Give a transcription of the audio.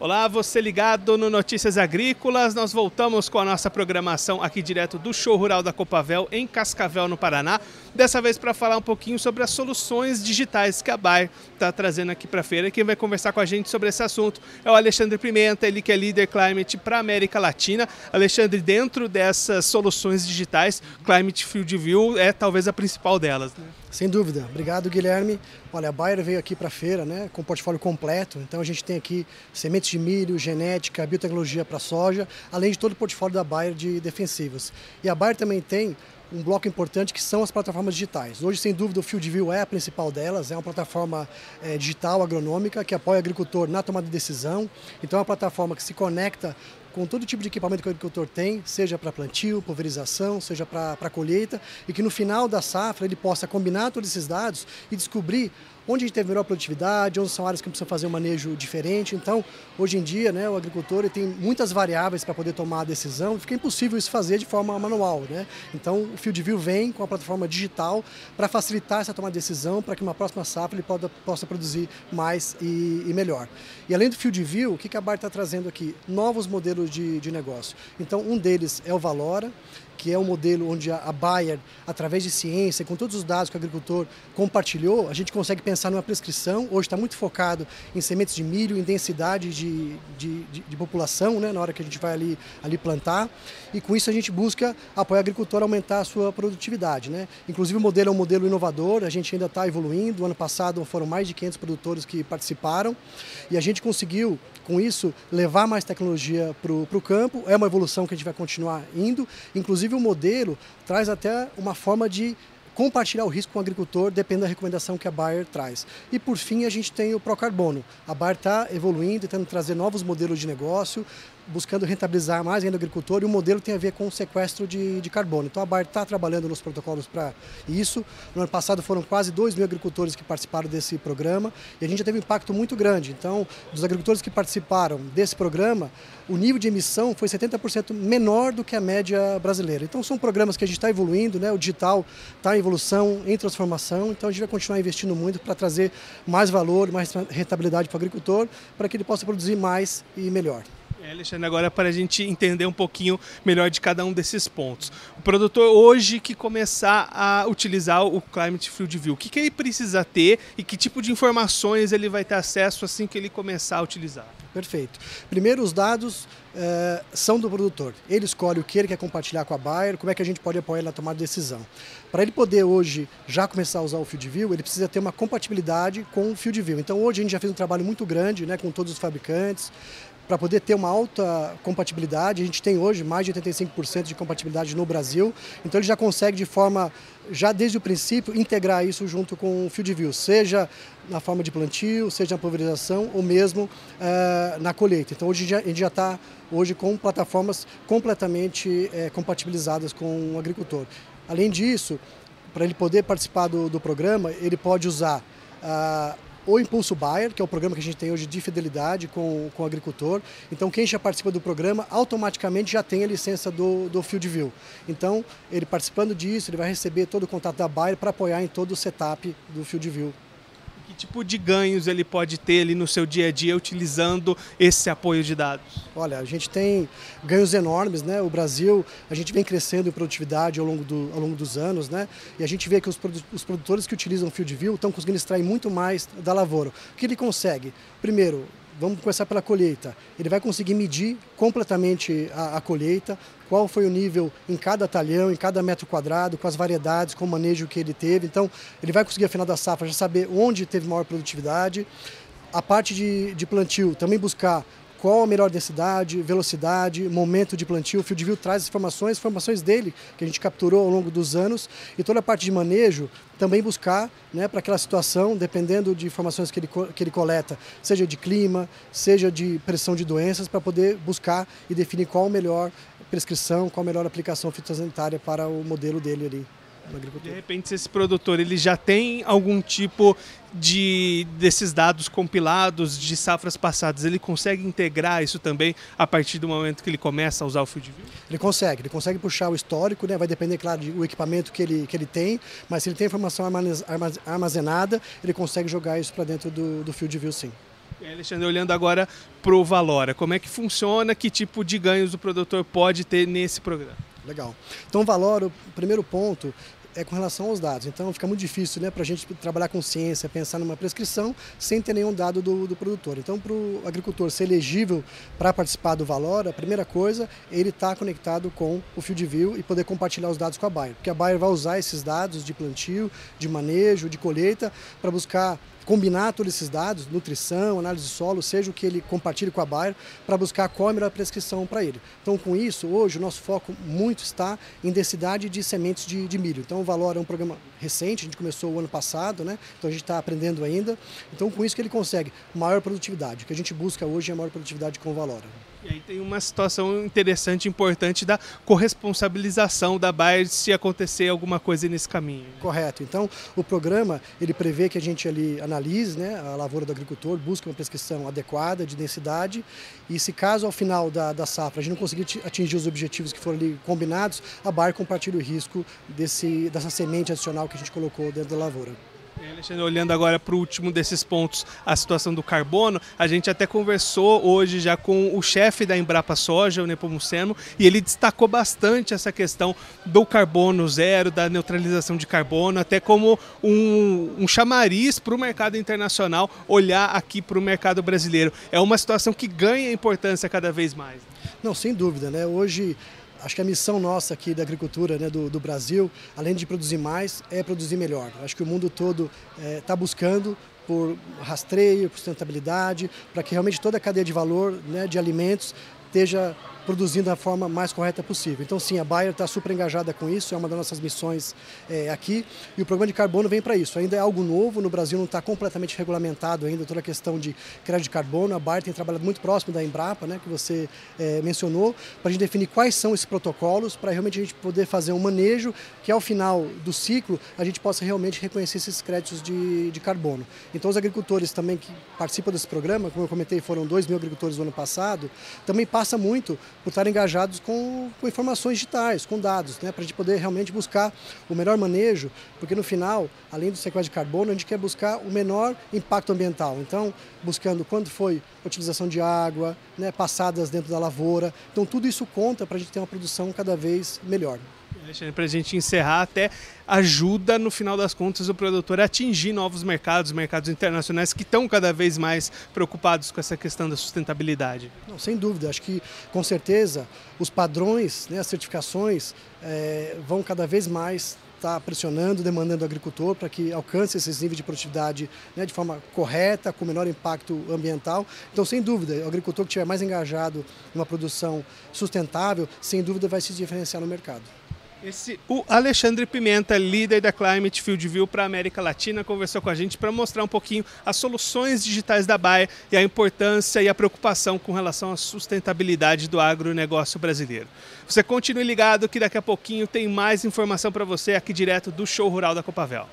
Olá, você ligado no Notícias Agrícolas. Nós voltamos com a nossa programação aqui direto do Show Rural da Copavel, em Cascavel, no Paraná. Dessa vez para falar um pouquinho sobre as soluções digitais que a Bayer está trazendo aqui para a feira. Quem vai conversar com a gente sobre esse assunto é o Alexandre Pimenta, ele que é líder Climate para a América Latina. Alexandre, dentro dessas soluções digitais, Climate Field View é talvez a principal delas. Né? Sem dúvida. Obrigado, Guilherme. Olha, a Bayer veio aqui para a feira né, com um portfólio completo. Então a gente tem aqui sementes de milho, genética, biotecnologia para soja, além de todo o portfólio da Bayer de defensivos. E a Bayer também tem um bloco importante que são as plataformas digitais. Hoje, sem dúvida, o FieldView é a principal delas, é uma plataforma é, digital agronômica que apoia o agricultor na tomada de decisão. Então, é uma plataforma que se conecta com todo tipo de equipamento que o agricultor tem, seja para plantio, pulverização, seja para colheita, e que no final da safra ele possa combinar todos esses dados e descobrir onde a gente teve melhor produtividade, onde são áreas que precisam fazer um manejo diferente. Então, hoje em dia, né, o agricultor tem muitas variáveis para poder tomar a decisão, fica impossível isso fazer de forma manual. Né? Então, o FieldView vem com a plataforma digital para facilitar essa tomada de decisão, para que uma próxima safra ele poda, possa produzir mais e, e, melhor. E além do FieldView, o que a Bar está trazendo aqui? Novos modelos de, de negócio. Então, um deles é o Valora, que é um modelo onde a Bayer, através de ciência, com todos os dados que o agricultor compartilhou, a gente consegue pensar numa prescrição. Hoje está muito focado em sementes de milho, em densidade de, de, de, de, população, né, na hora que a gente vai ali, ali plantar. E com isso a gente busca apoiar o agricultor a aumentar a sua produtividade. Né? Inclusive o modelo é um modelo inovador, a gente ainda está evoluindo. Ano passado foram mais de 500 produtores que participaram e a gente conseguiu, com isso, levar mais tecnologia para o campo. É uma evolução que a gente vai continuar indo, inclusive Inclusive o modelo traz até uma forma de compartilhar o risco com o agricultor, depende da recomendação que a Bayer traz. E por fim, a gente tem o Procarbono. A Bayer está evoluindo, tentando trazer novos modelos de negócio, buscando rentabilizar mais ainda o agricultor e o modelo tem a ver com o sequestro de, de carbono. Então a Bayer está trabalhando nos protocolos para isso. No ano passado foram quase 2 mil agricultores que participaram desse programa e a gente já teve um impacto muito grande. Então, dos agricultores que participaram desse programa, o nível de emissão foi 70% menor do que a média brasileira. Então são programas que a gente está evoluindo, né? o digital está em evolução, em transformação, então a gente vai continuar investindo muito para trazer mais valor, mais rentabilidade para o agricultor, para que ele possa produzir mais e melhor. É, Alexandre, agora para a gente entender um pouquinho melhor de cada um desses pontos. O produtor hoje que começar a utilizar o Climate Field View, o que, que ele precisa ter e que tipo de informações ele vai ter acesso assim que ele começar a utilizar? Perfeito. Primeiro, os dados é, são do produtor. Ele escolhe o que ele quer compartilhar com a Bayer, como é que a gente pode apoiar ele na tomada de decisão. Para ele poder hoje já começar a usar o Field View, ele precisa ter uma compatibilidade com o Field View. Então hoje a gente já fez um trabalho muito grande né, com todos os fabricantes, para poder ter uma alta compatibilidade. A gente tem hoje mais de 85% de compatibilidade no Brasil, então ele já consegue de forma, já desde o princípio, integrar isso junto com o Field View, seja na forma de plantio, seja na pulverização ou mesmo uh, na colheita. Então hoje a gente já está hoje com plataformas completamente uh, compatibilizadas com o agricultor. Além disso, para ele poder participar do, do programa, ele pode usar uh, o Impulso Bayer, que é o programa que a gente tem hoje de fidelidade com, com o agricultor. Então, quem já participa do programa, automaticamente já tem a licença do, do Field View. Então, ele participando disso, ele vai receber todo o contato da Bayer para apoiar em todo o setup do Field View que tipo de ganhos ele pode ter ali no seu dia a dia utilizando esse apoio de dados? Olha, a gente tem ganhos enormes, né? O Brasil, a gente vem crescendo em produtividade ao longo, do, ao longo dos anos, né? E a gente vê que os, os produtores que utilizam Field View estão conseguindo extrair muito mais da lavoura. O que ele consegue? Primeiro, vamos começar pela colheita. Ele vai conseguir medir completamente a, a, colheita, qual foi o nível em cada talhão, em cada metro quadrado, com as variedades, com o manejo que ele teve. Então, ele vai conseguir, ao final da safra, já saber onde teve maior produtividade. A parte de, de plantio, também buscar qual a melhor densidade, velocidade, momento de plantio. O FieldView traz informações, informações dele que a gente capturou ao longo dos anos e toda a parte de manejo também buscar né, para aquela situação, dependendo de informações que ele, que ele coleta, seja de clima, seja de pressão de doenças, para poder buscar e definir qual a melhor prescrição, qual a melhor aplicação fitossanitária para o modelo dele ali. De repente, se esse produtor ele já tem algum tipo de desses dados compilados de safras passadas, ele consegue integrar isso também a partir do momento que ele começa a usar o Field View? Ele consegue, ele consegue puxar o histórico, né? vai depender, claro, do equipamento que ele, que ele tem, mas se ele tem informação armazenada, ele consegue jogar isso para dentro do, do Field View sim. E aí, Alexandre, olhando agora para o Valora, como é que funciona, que tipo de ganhos o produtor pode ter nesse programa? Legal. Então, o Valora, o primeiro ponto, é com relação aos dados. Então fica muito difícil né, para a gente trabalhar com ciência, pensar numa prescrição sem ter nenhum dado do, do produtor. Então, para o agricultor ser elegível para participar do Valor, a primeira coisa ele está conectado com o Field View e poder compartilhar os dados com a Bayer. Porque a Bayer vai usar esses dados de plantio, de manejo, de colheita, para buscar combinar todos esses dados, nutrição, análise de solo, seja o que ele compartilhe com a Bayer, para buscar qual a melhor prescrição para ele. Então, com isso, hoje o nosso foco muito está em densidade de sementes de, de milho. Então, o Valor é um programa recente, a gente começou o ano passado, né? então a gente está aprendendo ainda. Então, com isso que ele consegue maior produtividade. O que a gente busca hoje é maior produtividade com o Valor. E aí tem uma situação interessante, importante da corresponsabilização da Bayer se acontecer alguma coisa nesse caminho. Correto. Então, o programa, ele prevê que a gente ali analise né, a lavoura do agricultor, busque uma prescrição adequada de densidade e se caso ao final da, da safra a gente não conseguir atingir os objetivos que foram ali combinados, a Bayer compartilha o risco desse, dessa semente adicional que a gente colocou dentro da lavoura. Alexandre, olhando agora para o último desses pontos, a situação do carbono, a gente até conversou hoje já com o chefe da Embrapa Soja, o Nepomuceno, e ele destacou bastante essa questão do carbono zero, da neutralização de carbono, até como um, um chamariz para o mercado internacional olhar aqui para o mercado brasileiro. É uma situação que ganha importância cada vez mais. Não, sem dúvida, né? Hoje Acho que a missão nossa aqui da agricultura né, do, do, Brasil, além de produzir mais, é produzir melhor. Acho que o mundo todo está é, buscando por rastreio, por sustentabilidade, para que realmente toda a cadeia de valor né, de alimentos esteja produzindo da forma mais correta possível. Então, sim, a Bayer está super engajada com isso, é uma das nossas missões é, aqui. E o programa de carbono vem para isso. Ainda é algo novo, no Brasil não está completamente regulamentado ainda toda a questão de crédito de carbono. A Bayer tem trabalhado muito próximo da Embrapa, né, que você é, mencionou, para a gente definir quais são esses protocolos, para realmente a gente poder fazer um manejo que ao final do ciclo a gente possa realmente reconhecer esses créditos de, de carbono. Então, os agricultores também que participam desse programa, como eu comentei, foram 2 mil agricultores no ano passado, também passa muito por estar engajados com, com informações digitais, com dados, né, para a gente poder realmente buscar o melhor manejo, porque no final, além do sequestro de carbono, a gente quer buscar o menor impacto ambiental. Então, buscando quanto foi a utilização de água, né, passadas dentro da lavoura. Então, tudo isso conta para a gente ter uma produção cada vez melhor. Alexandre, para a gente encerrar, até ajuda, no final das contas, o produtor a atingir novos mercados, mercados internacionais que estão cada vez mais preocupados com essa questão da sustentabilidade. Não, sem dúvida, acho que com certeza os padrões, né, as certificações é, vão cada vez mais estar pressionando, demandando o agricultor para que alcance esses níveis de produtividade né, de forma correta, com menor impacto ambiental. Então, sem dúvida, o agricultor que estiver mais engajado em uma produção sustentável, sem dúvida vai se diferenciar no mercado. Esse, o Alexandre Pimenta, líder da Climate Field View para a América Latina, conversou com a gente para mostrar um pouquinho as soluções digitais da Bayer e a importância e a preocupação com relação à sustentabilidade do agronegócio brasileiro. Você continue ligado que daqui a pouquinho tem mais informação para você aqui direto do Show Rural da Copavel.